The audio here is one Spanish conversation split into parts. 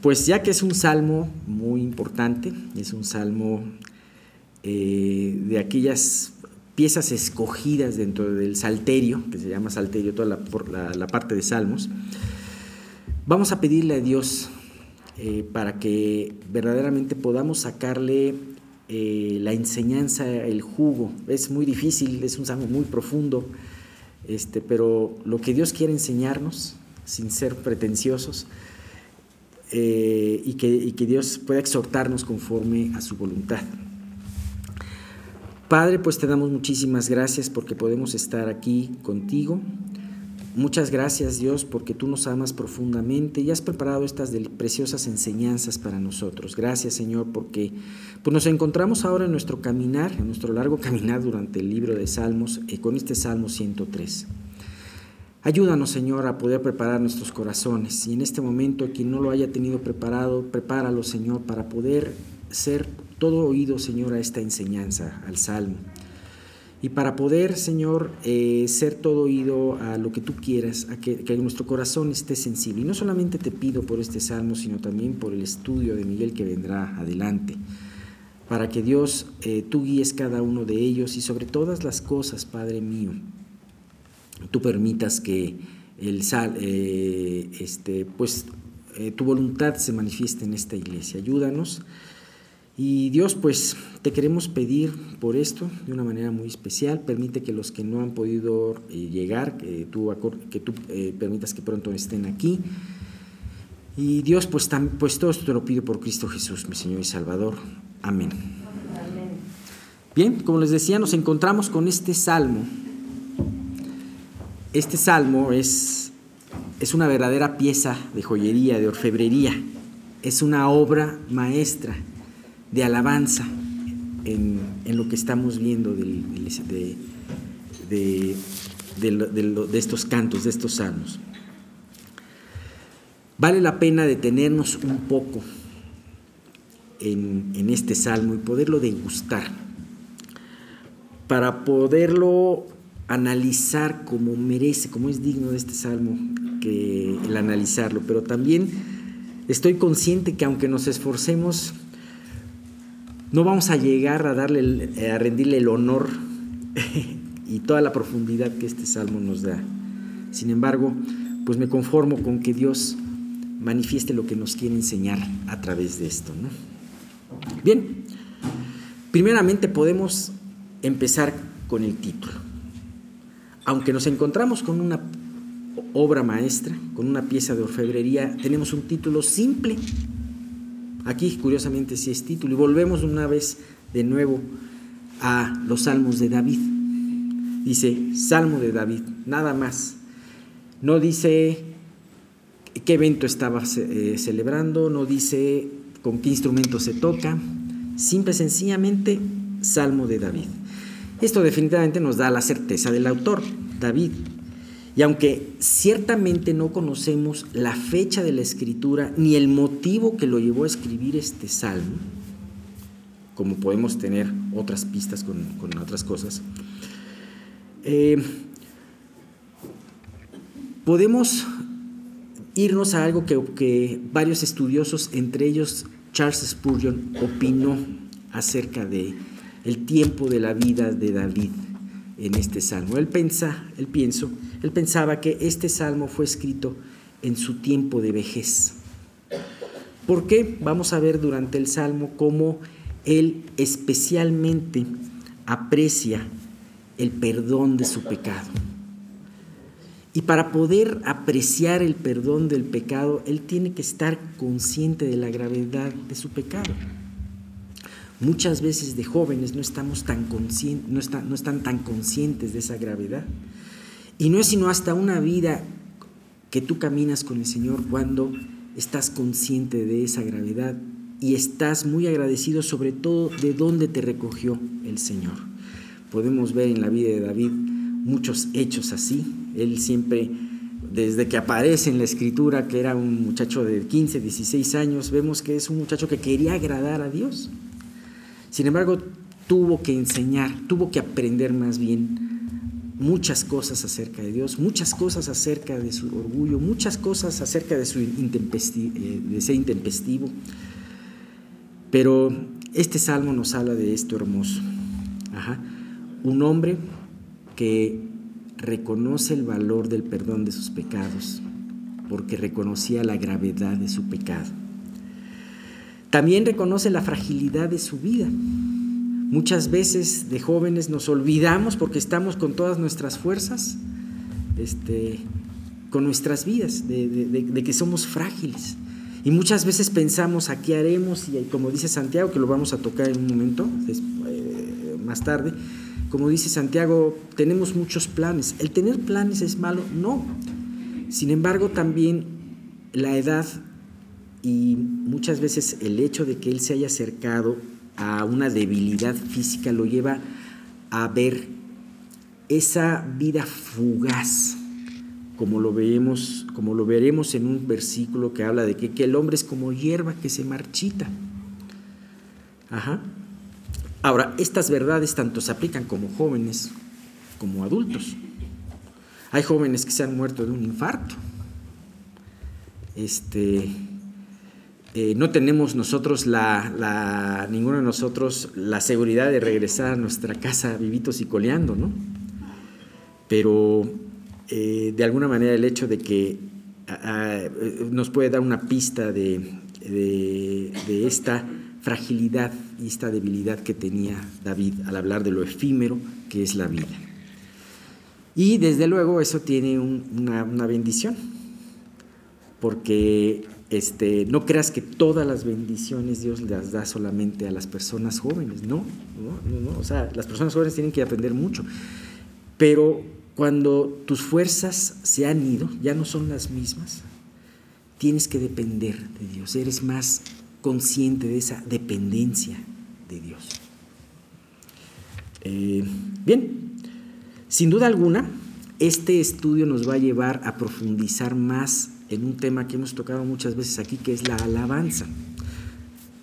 pues ya que es un salmo muy importante, es un salmo eh, de aquellas piezas escogidas dentro del salterio, que se llama salterio, toda la, parte de salmos, vamos a pedirle a Dios eh, para que verdaderamente podamos sacarle eh, la enseñanza, el jugo. Es muy difícil, es un salmo muy profundo, este, pero lo que Dios quiere enseñarnos, sin ser pretenciosos, y, que, y que Dios pueda exhortarnos conforme a su voluntad. Padre, pues te damos muchísimas gracias porque podemos estar aquí contigo. Muchas gracias Dios porque tú nos amas profundamente y has preparado estas preciosas enseñanzas para nosotros. Gracias Señor porque pues nos encontramos ahora en nuestro caminar, en nuestro largo caminar durante el libro de Salmos eh, con este Salmo 103. Ayúdanos Señor a poder preparar nuestros corazones y en este momento quien no lo haya tenido preparado, prepáralo Señor para poder ser todo oído, Señor, a esta enseñanza, al Salmo. Y para poder, Señor, eh, ser todo oído a lo que tú quieras, a que, nuestro corazón esté sensible. Y no solamente te pido por este salmo, sino también por el estudio de Miguel que vendrá adelante. Para que Dios, eh, tú guíes cada uno de ellos y sobre todas las cosas, Padre mío, tú permitas que el sal, eh, este, pues, tu voluntad se manifieste en esta iglesia. Ayúdanos y Dios, pues te queremos pedir por esto de una manera muy especial. Permite que los que no han podido eh, llegar, que tú, que tú eh, permitas que pronto estén aquí. Y Dios, pues, pues todo esto te lo pido por Cristo Jesús, mi Señor y Salvador. Amén. Bien, como les decía, nos encontramos con este salmo. Este salmo es, es una verdadera pieza de joyería, de orfebrería. Es una obra maestra de alabanza en, lo que estamos viendo de, de, estos cantos, de estos salmos. Vale la pena detenernos un poco en, en este salmo y poderlo degustar, para poderlo analizar como merece, como es digno de este salmo, que el analizarlo, pero también estoy consciente que aunque nos esforcemos, no vamos a llegar a darle, a rendirle el honor y toda la profundidad que este salmo nos da. Sin embargo, pues me conformo con que Dios manifieste lo que nos quiere enseñar a través de esto. Bien, primeramente podemos empezar con el título. Aunque nos encontramos con una obra maestra, con una pieza de orfebrería, tenemos un título simple Aquí, curiosamente, sí es título. Y volvemos una vez de nuevo a los salmos de David. Dice, Salmo de David, nada más. No dice qué evento estaba eh, celebrando, no dice con qué instrumento se toca. Simple, sencillamente, Salmo de David. Esto definitivamente nos da la certeza del autor, David, y aunque ciertamente no conocemos la fecha de la escritura ni el motivo que lo llevó a escribir este salmo, como podemos tener otras pistas con, otras cosas, eh, podemos irnos a algo que, que, varios estudiosos, entre ellos Charles Spurgeon, opinó acerca de el tiempo de la vida de David en este salmo. Él pensa, él pienso, él pensaba que este salmo fue escrito en su tiempo de vejez. ¿Por qué? Vamos a ver durante el salmo cómo él especialmente aprecia el perdón de su pecado. Y para poder apreciar el perdón del pecado, él tiene que estar consciente de la gravedad de su pecado. Muchas veces de jóvenes no, estamos tan conscientes, no, están, no están tan conscientes de esa gravedad. Y no es sino hasta una vida que tú caminas con el Señor cuando estás consciente de esa gravedad y estás muy agradecido sobre todo de dónde te recogió el Señor. Podemos ver en la vida de David muchos hechos así. Él siempre, desde que aparece en la escritura que era un muchacho de 15, 16 años, vemos que es un muchacho que quería agradar a Dios. Sin embargo, tuvo que enseñar, tuvo que aprender más bien muchas cosas acerca de Dios, muchas cosas acerca de su orgullo, muchas cosas acerca de, su eh, de ser intempestivo. Pero este salmo nos habla de esto hermoso. Un hombre que reconoce el valor del perdón de sus pecados, porque reconocía la gravedad de su pecado. También reconoce la fragilidad de su vida. Muchas veces de jóvenes nos olvidamos porque estamos con todas nuestras fuerzas, este, con nuestras vidas, de, que somos frágiles. Y muchas veces pensamos a qué haremos, y como dice Santiago, que lo vamos a tocar en un momento, eh, más tarde, como dice Santiago, tenemos muchos planes. ¿El tener planes es malo? No. Sin embargo, también la edad y muchas veces el hecho de que él se haya acercado a una debilidad física lo lleva a ver esa vida fugaz, como lo vemos, como lo veremos en un versículo que habla de que, el hombre es como hierba que se marchita. Ahora, estas verdades tanto se aplican como jóvenes como adultos. Hay jóvenes que se han muerto de un infarto. Este, eh, no tenemos nosotros la, ninguno de nosotros la seguridad de regresar a nuestra casa vivitos y coleando, ¿no? Pero eh, de alguna manera el hecho de que nos puede dar una pista de, de esta fragilidad y esta debilidad que tenía David al hablar de lo efímero que es la vida. Y desde luego eso tiene una, bendición, porque este, no creas que todas las bendiciones Dios las da solamente a las personas jóvenes, no, o sea, las personas jóvenes tienen que aprender mucho, pero cuando tus fuerzas se han ido, ya no son las mismas, tienes que depender de Dios, eres más consciente de esa dependencia de Dios. Eh, bien, sin duda alguna, este estudio nos va a llevar a profundizar más en un tema que hemos tocado muchas veces aquí, que es la alabanza.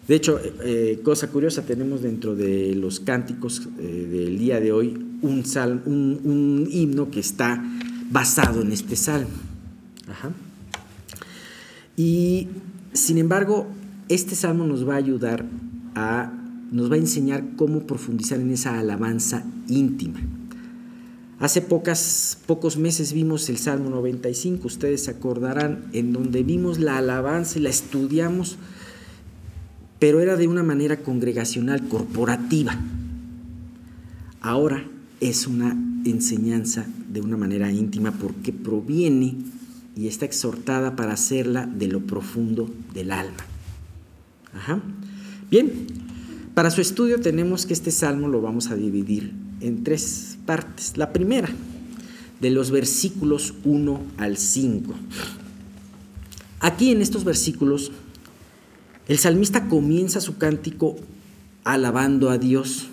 De hecho, eh, eh, cosa curiosa, tenemos dentro de los cánticos eh, del día de hoy un, un, himno que está basado en este salmo. Y sin embargo, este salmo nos va a ayudar a, nos va a enseñar cómo profundizar en esa alabanza íntima. Hace pocos meses vimos el Salmo 95, ustedes se acordarán, en donde vimos la alabanza y la estudiamos, pero era de una manera congregacional, corporativa. Ahora es una enseñanza de una manera íntima porque proviene y está exhortada para hacerla de lo profundo del alma. Bien, para su estudio tenemos que este salmo lo vamos a dividir en tres partes. La primera, de los versículos 1 al 5. Aquí en estos versículos, el salmista comienza su cántico alabando a Dios,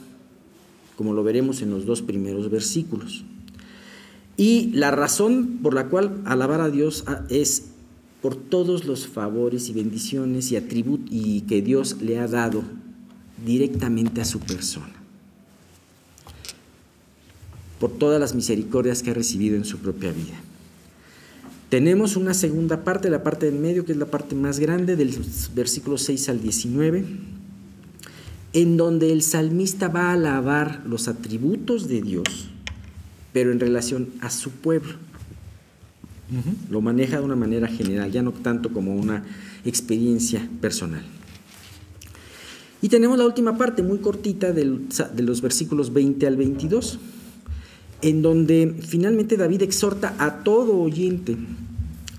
como lo veremos en los dos primeros versículos. Y la razón por la cual alabar a Dios es por todos los favores y bendiciones y atributos que Dios le ha dado directamente a su persona por todas las misericordias que ha recibido en su propia vida. Tenemos una segunda parte, la parte del medio, que es la parte más grande, del versículo 6 al 19, en donde el salmista va a alabar los atributos de Dios, pero en relación a su pueblo. Lo maneja de una manera general, ya no tanto como una experiencia personal. Y tenemos la última parte, muy cortita, de los versículos 20 al 22 en donde finalmente David exhorta a todo oyente,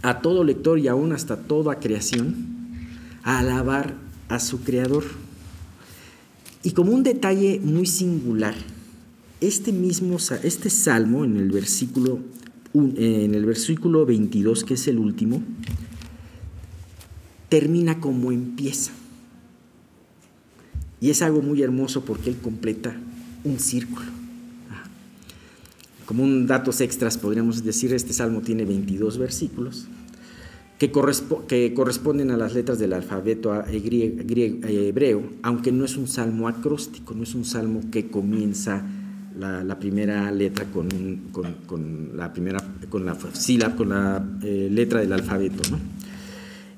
a todo lector y aún hasta toda creación a alabar a su creador. Y como un detalle muy singular, este mismo este salmo en el versículo en el versículo 22, que es el último, termina como empieza. Y es algo muy hermoso porque él completa un círculo. Como un datos extras podríamos decir, este salmo tiene 22 versículos que, que corresponden a las letras del alfabeto hebreo, aunque no es un salmo acróstico, no es un salmo que comienza la, primera letra con, la primera con la sílaba, con la eh, letra del alfabeto.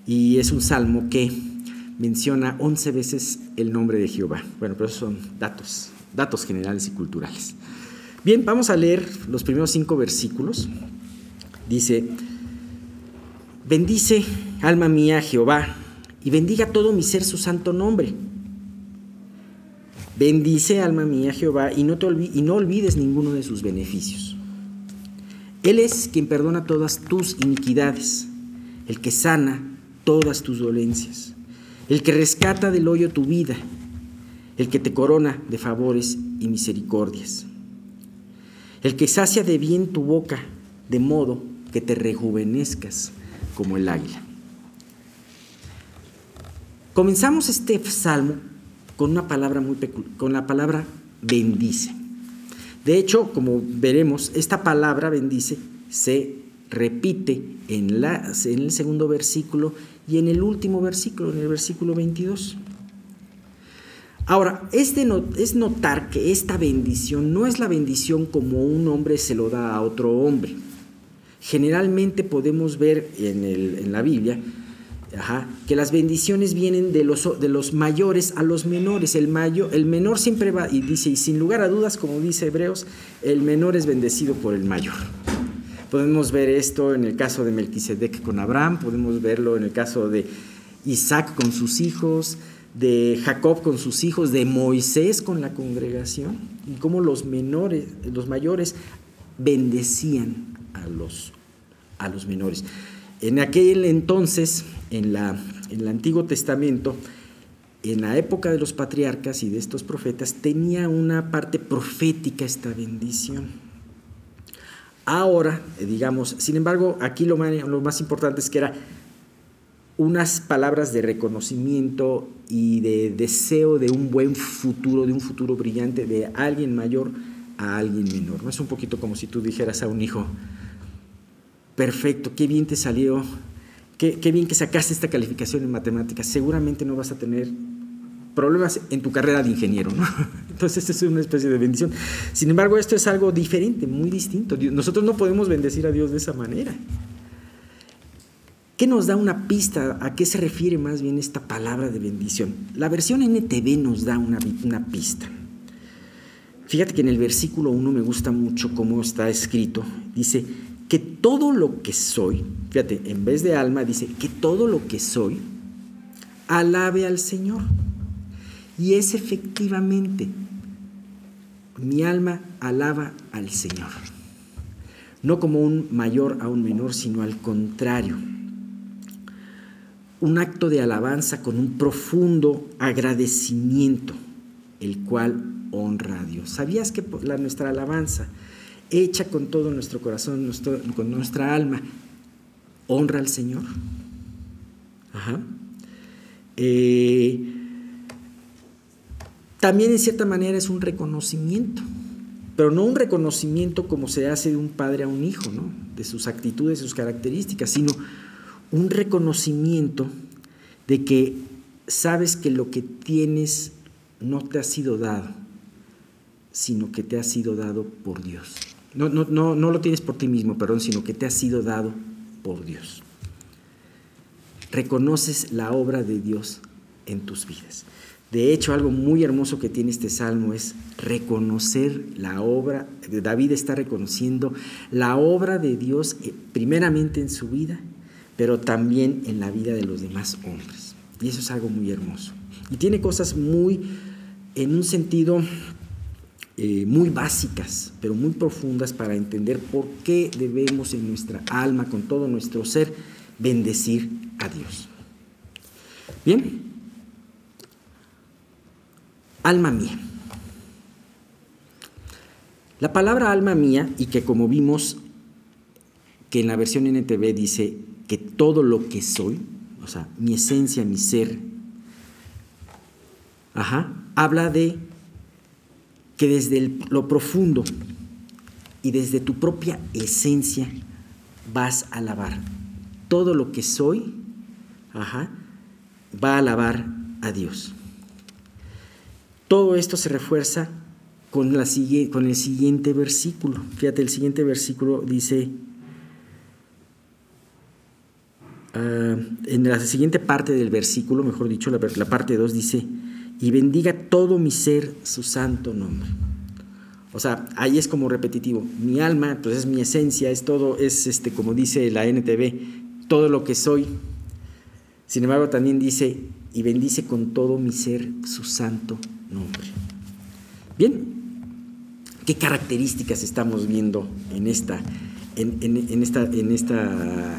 Y es un salmo que menciona 11 veces el nombre de Jehová. Bueno, pero esos son datos, datos generales y culturales. Bien, vamos a leer los primeros cinco versículos. Dice, bendice alma mía Jehová y bendiga todo mi ser su santo nombre. Bendice alma mía Jehová y no, te y no olvides ninguno de sus beneficios. Él es quien perdona todas tus iniquidades, el que sana todas tus dolencias el que rescata del hoyo tu vida, el que te corona de favores y misericordias, el que sacia de bien tu boca, de modo que te rejuvenezcas como el águila. Comenzamos este salmo con una palabra muy con la palabra bendice. De hecho, como veremos, esta palabra bendice se repite en, la, en el segundo versículo y en el último versículo, en el versículo 22. Ahora, es, es notar que esta bendición no es la bendición como un hombre se lo da a otro hombre. Generalmente podemos ver en, la Biblia que las bendiciones vienen de los, de los mayores a los menores. El, mayor, el menor siempre va, y dice, y sin lugar a dudas, como dice Hebreos, el menor es bendecido por el mayor. Podemos ver esto en el caso de Melquisedec con Abraham, podemos verlo en el caso de Isaac con sus hijos, de Jacob con sus hijos, de Moisés con la congregación, y cómo los menores, los mayores bendecían a los, a los menores. En aquel entonces, en, la, en el Antiguo Testamento, en la época de los patriarcas y de estos profetas, tenía una parte profética esta bendición. Ahora, eh, digamos, sin embargo, aquí lo más, importante es que era unas palabras de reconocimiento y de deseo de un buen futuro, de un futuro brillante de alguien mayor a alguien menor. ¿no? Es un poquito como si tú dijeras a un hijo, perfecto, qué bien te salió, qué, bien que sacaste esta calificación en matemáticas, seguramente no vas a tener problemas en tu carrera de ingeniero, ¿no? Entonces, es una especie de bendición. Sin embargo, esto es algo diferente, muy distinto. Nosotros no podemos bendecir a Dios de esa manera. ¿Qué nos da una pista? ¿A qué se refiere más bien esta palabra de bendición? La versión NTV nos da una, una pista. Fíjate que en el versículo 1 me gusta mucho cómo está escrito. Dice que todo lo que soy, fíjate, en vez de alma, dice que todo lo que soy, alabe al Señor. Y es efectivamente, mi alma alaba al Señor. No como un mayor a un menor, sino al contrario. Un acto de alabanza con un profundo agradecimiento, el cual honra a Dios. ¿Sabías que la, nuestra alabanza, hecha con todo nuestro corazón, con nuestra alma, honra al Señor? Ajá. Eh, también en cierta manera es un reconocimiento, pero no un reconocimiento como se hace de un padre a un hijo, ¿no? de sus actitudes, sus características, sino un reconocimiento de que sabes que lo que tienes no te ha sido dado, sino que te ha sido dado por Dios. No, no, no, no lo tienes por ti mismo, perdón, sino que te ha sido dado por Dios. Reconoces la obra de Dios en tus vidas. De hecho, algo muy hermoso que tiene este salmo es reconocer la obra, David está reconociendo la obra de Dios eh, primeramente en su vida, pero también en la vida de los demás hombres. Y eso es algo muy hermoso. Y tiene cosas muy, en un sentido, eh, muy básicas, pero muy profundas para entender por qué debemos en nuestra alma, con todo nuestro ser, bendecir a Dios. Bien, alma mía. La palabra alma mía, y que como vimos que en la versión NTV dice que todo lo que soy, o sea, mi esencia, mi ser, ajá, habla de que desde lo profundo y desde tu propia esencia vas a alabar. Todo lo que soy, ajá, va a alabar a Dios. Todo esto se refuerza con, la, con el siguiente versículo. Fíjate, el siguiente versículo dice, ah, en la siguiente parte del versículo, mejor dicho, la, parte 2 dice, y bendiga todo mi ser su santo nombre. O sea, ahí es como repetitivo. Mi alma, pues es mi esencia, es todo, es este, como dice la NTV, todo lo que soy. Sin embargo, también dice, y bendice con todo mi ser su santo nombre. Bien, ¿qué características estamos viendo en esta,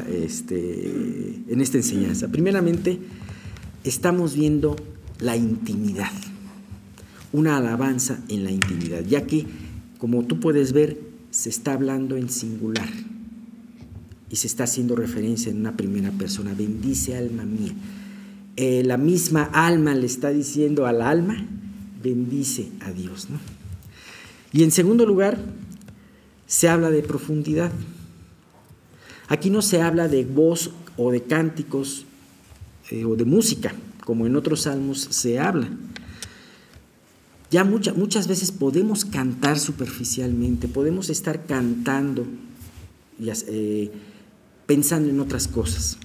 este, en esta enseñanza? Primeramente, estamos viendo la intimidad, una alabanza en la intimidad, ya que como tú puedes ver, se está hablando en singular y se está haciendo referencia en una primera persona. Bendice alma mía. Eh, la misma alma le está diciendo al alma, bendice a Dios. Y en segundo lugar, se habla de profundidad. Aquí no se habla de voz o de cánticos eh, o de música, como en otros salmos se habla. Ya muchas veces podemos cantar superficialmente, podemos estar cantando y, eh, pensando en otras cosas.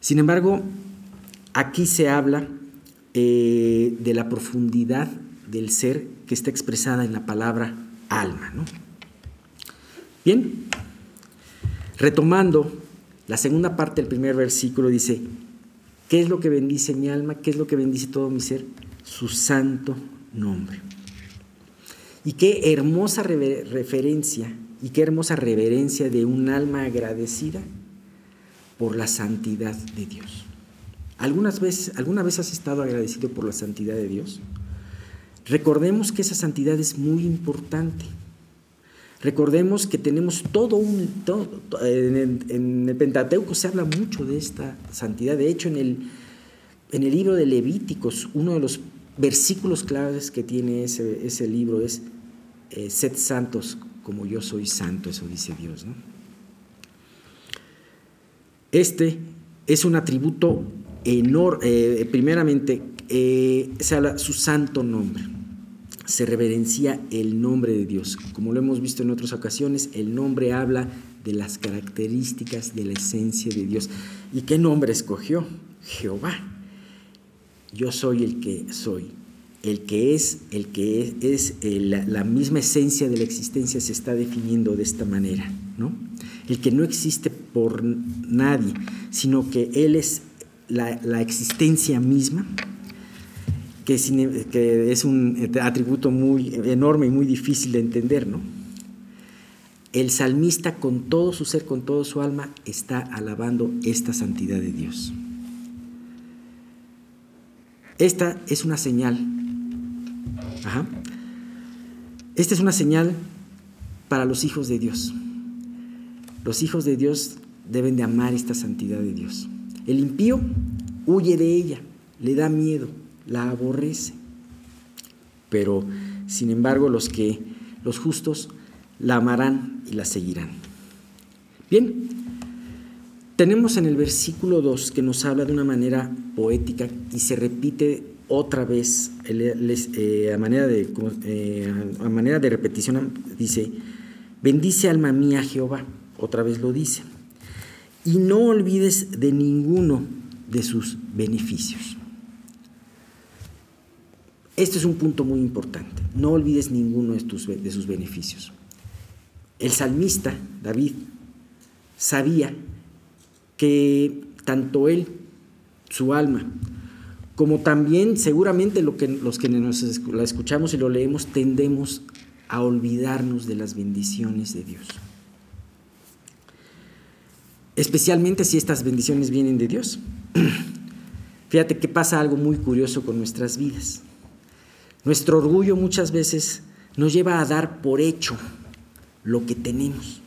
Sin embargo, aquí se habla eh, de la profundidad del ser que está expresada en la palabra alma. Bien, retomando la segunda parte del primer versículo dice, ¿qué es lo que bendice mi alma? ¿Qué es lo que bendice todo mi ser? Su santo nombre. Y qué hermosa referencia y qué hermosa reverencia de un alma agradecida por la santidad de Dios. ¿Algunas veces, ¿Alguna vez has estado agradecido por la santidad de Dios? Recordemos que esa santidad es muy importante. Recordemos que tenemos todo un... en, el, en, Pentateuco se habla mucho de esta santidad. De hecho, en el, en el libro de Levíticos, uno de los versículos claves que tiene ese, ese libro es, eh, sed santos como yo soy santo, eso dice Dios. ¿no? Este es un atributo enorme, eh, primeramente, eh, se habla su santo nombre, se reverencia el nombre de Dios. Como lo hemos visto en otras ocasiones, el nombre habla de las características de la esencia de Dios. ¿Y qué nombre escogió? Jehová yo soy el que soy. El que es, el que es, la, misma esencia de la existencia se está definiendo de esta manera, ¿no? El que no existe por nadie, sino que Él es la, existencia misma, que es, un atributo muy enorme y muy difícil de entender, ¿no? El salmista con todo su ser, con todo su alma, está alabando esta santidad de Dios. Esta es una señal. Esta es una señal para los hijos de Dios. Los hijos de Dios deben de amar esta santidad de Dios. El impío huye de ella, le da miedo, la aborrece. Pero, sin embargo, los que los justos la amarán y la seguirán. Bien, tenemos en el versículo 2 que nos habla de una manera poética y se repite otra vez eh, a, manera de, eh, a manera de repetición, dice, bendice alma mía Jehová, otra vez lo dice, y no olvides de ninguno de sus beneficios. Este es un punto muy importante, no olvides ninguno de, sus beneficios. El salmista, David, sabía que tanto él, su alma, como también seguramente los que nos la escuchamos y lo leemos tendemos a olvidarnos de las bendiciones de Dios. Especialmente si estas bendiciones vienen de Dios. Fíjate que pasa algo muy curioso con nuestras vidas. Nuestro orgullo muchas veces nos lleva a dar por hecho lo que tenemos.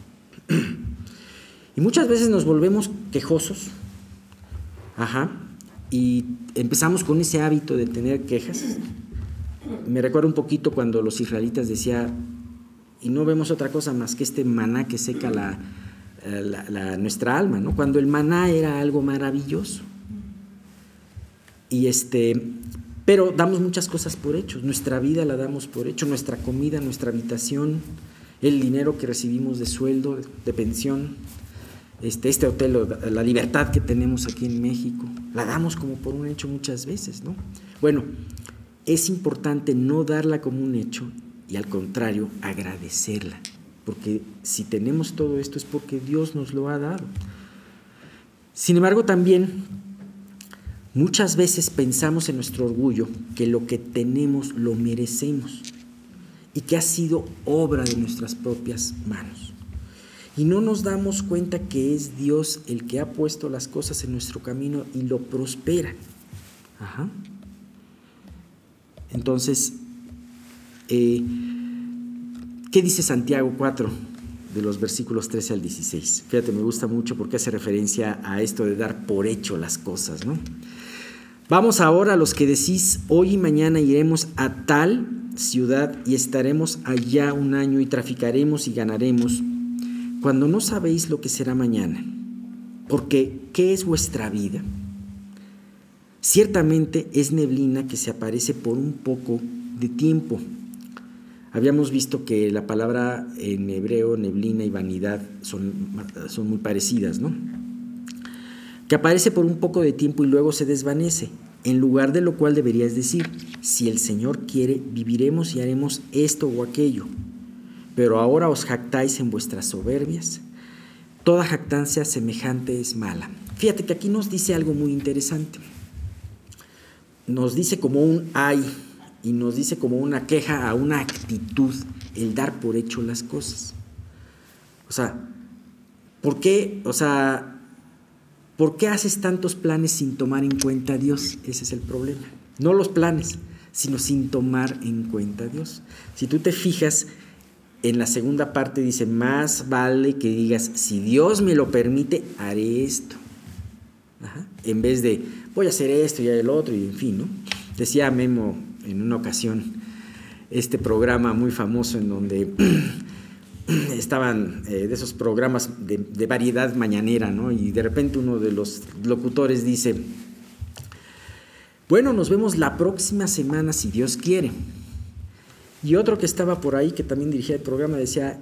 Y muchas veces nos volvemos quejosos, ajá, y empezamos con ese hábito de tener quejas. Me recuerdo un poquito cuando los israelitas decían, y no vemos otra cosa más que este maná que seca la, eh, nuestra alma, ¿no? Cuando el maná era algo maravilloso. Y este, Pero damos muchas cosas por hecho. Nuestra vida la damos por hecho, nuestra comida, nuestra habitación, el dinero que recibimos de sueldo, de pensión, este, este hotel, la libertad que tenemos aquí en México, la damos como por un hecho muchas veces, ¿no? Bueno, es importante no darla como un hecho y al contrario agradecerla, porque si tenemos todo esto es porque Dios nos lo ha dado. Sin embargo, también muchas veces pensamos en nuestro orgullo que lo que tenemos lo merecemos y que ha sido obra de nuestras propias manos. Y no nos damos cuenta que es Dios el que ha puesto las cosas en nuestro camino y lo prospera. Entonces, eh, ¿qué dice Santiago 4 de los versículos 13 al 16? Fíjate, me gusta mucho porque hace referencia a esto de dar por hecho las cosas, ¿no? Vamos ahora a los que decís, hoy y mañana iremos a tal ciudad y estaremos allá un año y traficaremos y ganaremos, cuando no sabéis lo que será mañana. Porque, ¿qué es vuestra vida? Ciertamente es neblina que se aparece por un poco de tiempo. Habíamos visto que la palabra en hebreo, neblina y vanidad, son, son muy parecidas, ¿no? Que aparece por un poco de tiempo y luego se desvanece, en lugar de lo cual deberías decir, si el Señor quiere, viviremos y haremos esto o aquello. Pero ahora os jactáis en vuestras soberbias. Toda jactancia semejante es mala. Fíjate que aquí nos dice algo muy interesante. Nos dice como un ay y nos dice como una queja a una actitud el dar por hecho las cosas. O sea, ¿por qué? O sea, ¿Por qué haces tantos planes sin tomar en cuenta a Dios? Ese es el problema. No los planes, sino sin tomar en cuenta a Dios. Si tú te fijas, en la segunda parte dice, más vale que digas, si Dios me lo permite, haré esto. En vez de, voy a hacer esto y el otro, y en fin, ¿no? Decía Memo en una ocasión, este programa muy famoso en donde estaban eh, de esos programas de, variedad mañanera, ¿no? Y de repente uno de los locutores dice, bueno, nos vemos la próxima semana si Dios quiere. Y otro que estaba por ahí, que también dirigía el programa, decía,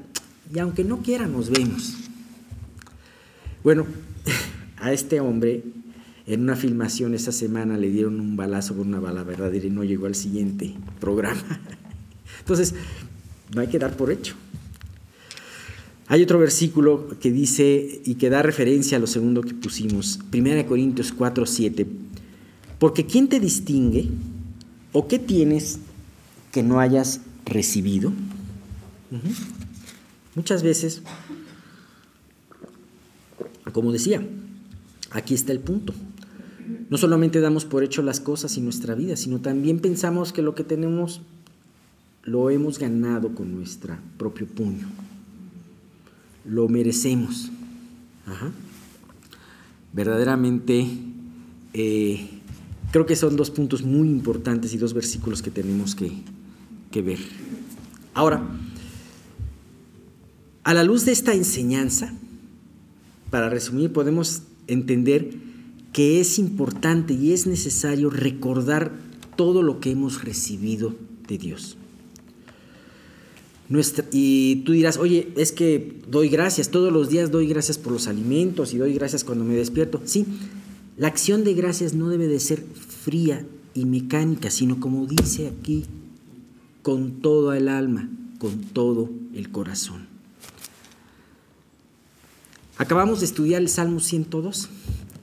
y aunque no quiera, nos vemos. Bueno, a este hombre en una filmación esa semana le dieron un balazo con una bala verdadera y no llegó al siguiente programa. Entonces, no hay que dar por hecho. Hay otro versículo que dice y que da referencia a lo segundo que pusimos, 1 Corintios 4, 7. Porque ¿quién te distingue o qué tienes que no hayas recibido? Muchas veces, como decía, aquí está el punto. No solamente damos por hecho las cosas y nuestra vida, sino también pensamos que lo que tenemos lo hemos ganado con nuestro propio puño lo merecemos. Verdaderamente, eh, creo que son dos puntos muy importantes y dos versículos que tenemos que, que ver. Ahora, a la luz de esta enseñanza, para resumir, podemos entender que es importante y es necesario recordar todo lo que hemos recibido de Dios y tú dirás, oye, es que doy gracias, todos los días doy gracias por los alimentos y doy gracias cuando me despierto. Sí, la acción de gracias no debe de ser fría y mecánica, sino como dice aquí, con todo el alma, con todo el corazón. Acabamos de estudiar el Salmo 102.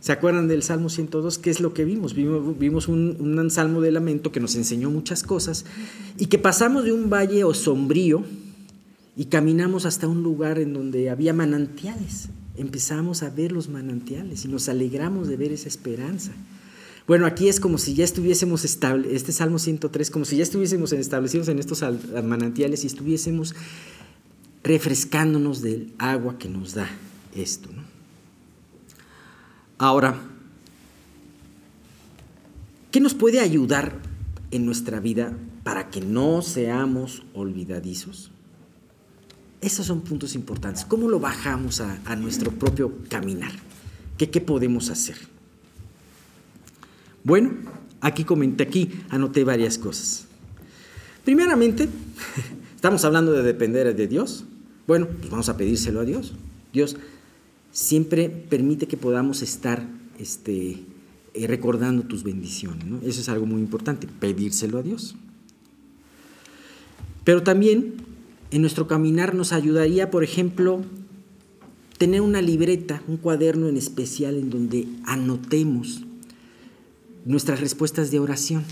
¿Se acuerdan del Salmo 102? ¿Qué es lo que vimos? Vimos, un, salmo de lamento que nos enseñó muchas cosas y que pasamos de un valle o sombrío y caminamos hasta un lugar en donde había manantiales. Empezamos a ver los manantiales y nos alegramos de ver esa esperanza. Bueno, aquí es como si ya estuviésemos establecidos, este Salmo 103, como si ya estuviésemos establecidos en estos manantiales y estuviésemos refrescándonos del agua que nos da esto. ¿no? Ahora, ¿qué nos puede ayudar en nuestra vida para que no seamos olvidadizos? Esos son puntos importantes. ¿Cómo lo bajamos a, nuestro propio caminar? ¿Qué, ¿Qué podemos hacer? Bueno, Aquí comenté, aquí anoté varias cosas. Primeramente, estamos hablando de depender de Dios. Bueno, pues vamos a pedírselo a Dios. Dios siempre permite que podamos estar este, eh, recordando tus bendiciones. Eso es algo muy importante, pedírselo a Dios. Pero también en nuestro caminar nos ayudaría, por ejemplo, tener una libreta, un cuaderno en especial en donde anotemos nuestras respuestas de oración.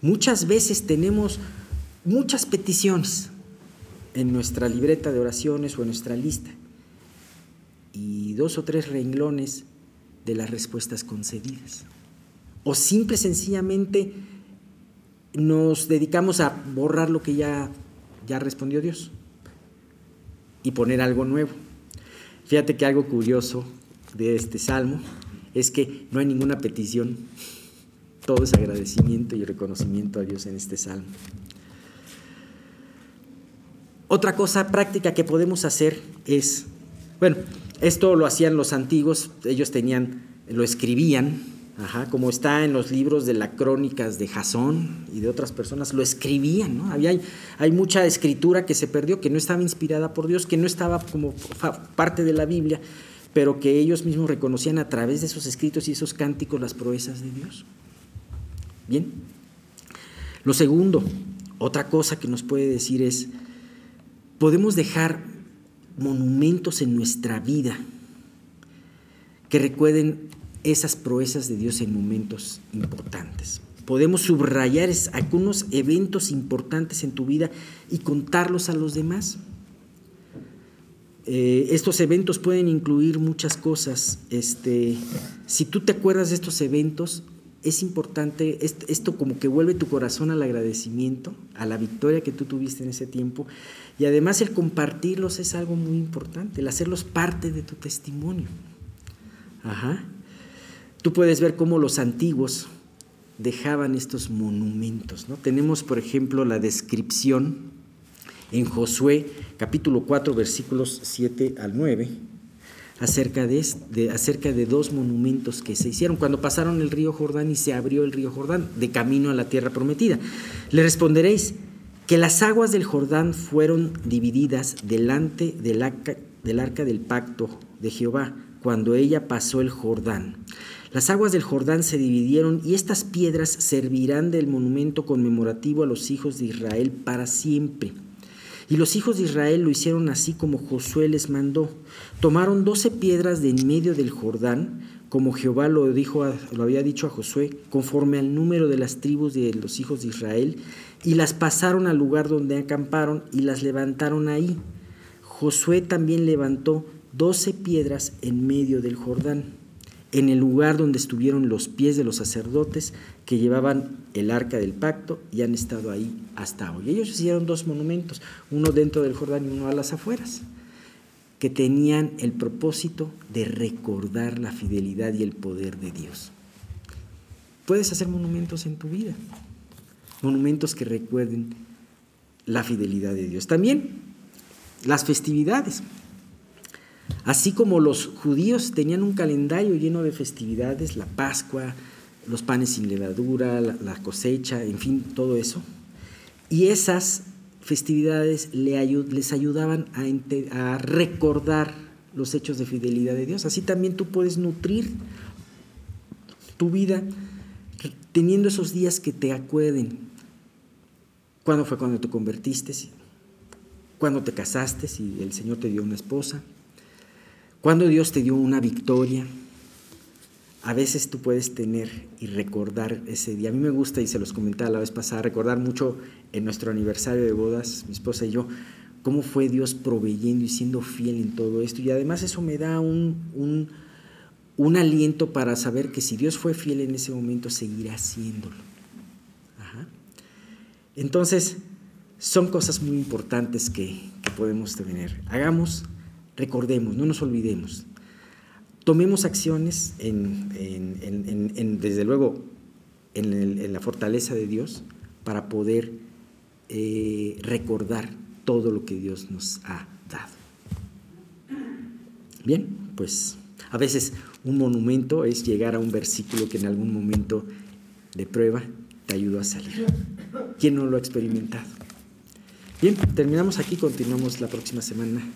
Muchas veces tenemos muchas peticiones en nuestra libreta de oraciones o en nuestra lista dos o tres renglones de las respuestas concedidas. O simple sencillamente nos dedicamos a borrar lo que ya, ya respondió Dios y poner algo nuevo. Fíjate que algo curioso de este salmo es que no hay ninguna petición, todo es agradecimiento y reconocimiento a Dios en este salmo. Otra cosa práctica que podemos hacer es, bueno, esto lo hacían los antiguos, ellos tenían, lo escribían, como está en los libros de las crónicas de Jasón y de otras personas, lo escribían, ¿no? Había, hay mucha escritura que se perdió, que no estaba inspirada por Dios, que no estaba como parte de la Biblia, pero que ellos mismos reconocían a través de esos escritos y esos cánticos las proezas de Dios. Bien. Lo segundo, otra cosa que nos puede decir es, podemos dejar monumentos en nuestra vida que recuerden esas proezas de Dios en momentos importantes. Podemos subrayar algunos eventos importantes en tu vida y contarlos a los demás. Eh, estos eventos pueden incluir muchas cosas. Este, si tú te acuerdas de estos eventos, es importante, esto como que vuelve tu corazón al agradecimiento, a la victoria que tú tuviste en ese tiempo. Y además el compartirlos es algo muy importante, el hacerlos parte de tu testimonio. Ajá. Tú puedes ver cómo los antiguos dejaban estos monumentos. ¿no? Tenemos, por ejemplo, la descripción en Josué capítulo 4 versículos 7 al 9 acerca de, acerca de dos monumentos que se hicieron cuando pasaron el río Jordán y se abrió el río Jordán de camino a la tierra prometida. Le responderéis que las aguas del Jordán fueron divididas delante del arca, del arca del pacto de Jehová cuando ella pasó el Jordán. Las aguas del Jordán se dividieron y estas piedras servirán del monumento conmemorativo a los hijos de Israel para siempre. Y los hijos de Israel lo hicieron así como Josué les mandó. Tomaron doce piedras de en medio del Jordán, como Jehová lo, dijo lo había dicho a Josué, conforme al número de las tribus de los hijos de Israel, y las pasaron al lugar donde acamparon y las levantaron ahí. Josué también levantó doce piedras en medio del Jordán en el lugar donde estuvieron los pies de los sacerdotes que llevaban el arca del pacto y han estado ahí hasta hoy. Ellos hicieron dos monumentos, uno dentro del Jordán y uno a las afueras, que tenían el propósito de recordar la fidelidad y el poder de Dios. Puedes hacer monumentos en tu vida, monumentos que recuerden la fidelidad de Dios. También las festividades. Así como los judíos tenían un calendario lleno de festividades, la Pascua, los panes sin levadura, la, cosecha, en fin, todo eso. Y esas festividades les ayudaban a, recordar los hechos de fidelidad de Dios. Así también tú puedes nutrir tu vida teniendo esos días que te acuerden. ¿Cuándo fue cuando te convertiste? ¿Cuándo te casaste? Si el Señor te dio una esposa cuando Dios te dio una victoria, a veces tú puedes tener y recordar ese día. A mí me gusta, y se los comentaba la vez pasada, recordar mucho en nuestro aniversario de bodas, mi esposa y yo, cómo fue Dios proveyendo y siendo fiel en todo esto. Y además eso me da un, un, aliento para saber que si Dios fue fiel en ese momento, seguirá haciéndolo. Entonces, son cosas muy importantes que, que podemos tener. Hagamos recordemos, no nos olvidemos. Tomemos acciones desde luego en, la fortaleza de Dios para poder eh, recordar todo lo que Dios nos ha dado. Bien, pues a veces un monumento es llegar a un versículo que en algún momento de prueba te ayudó a salir. ¿Quién no lo ha experimentado? Bien, terminamos aquí, continuamos la próxima semana.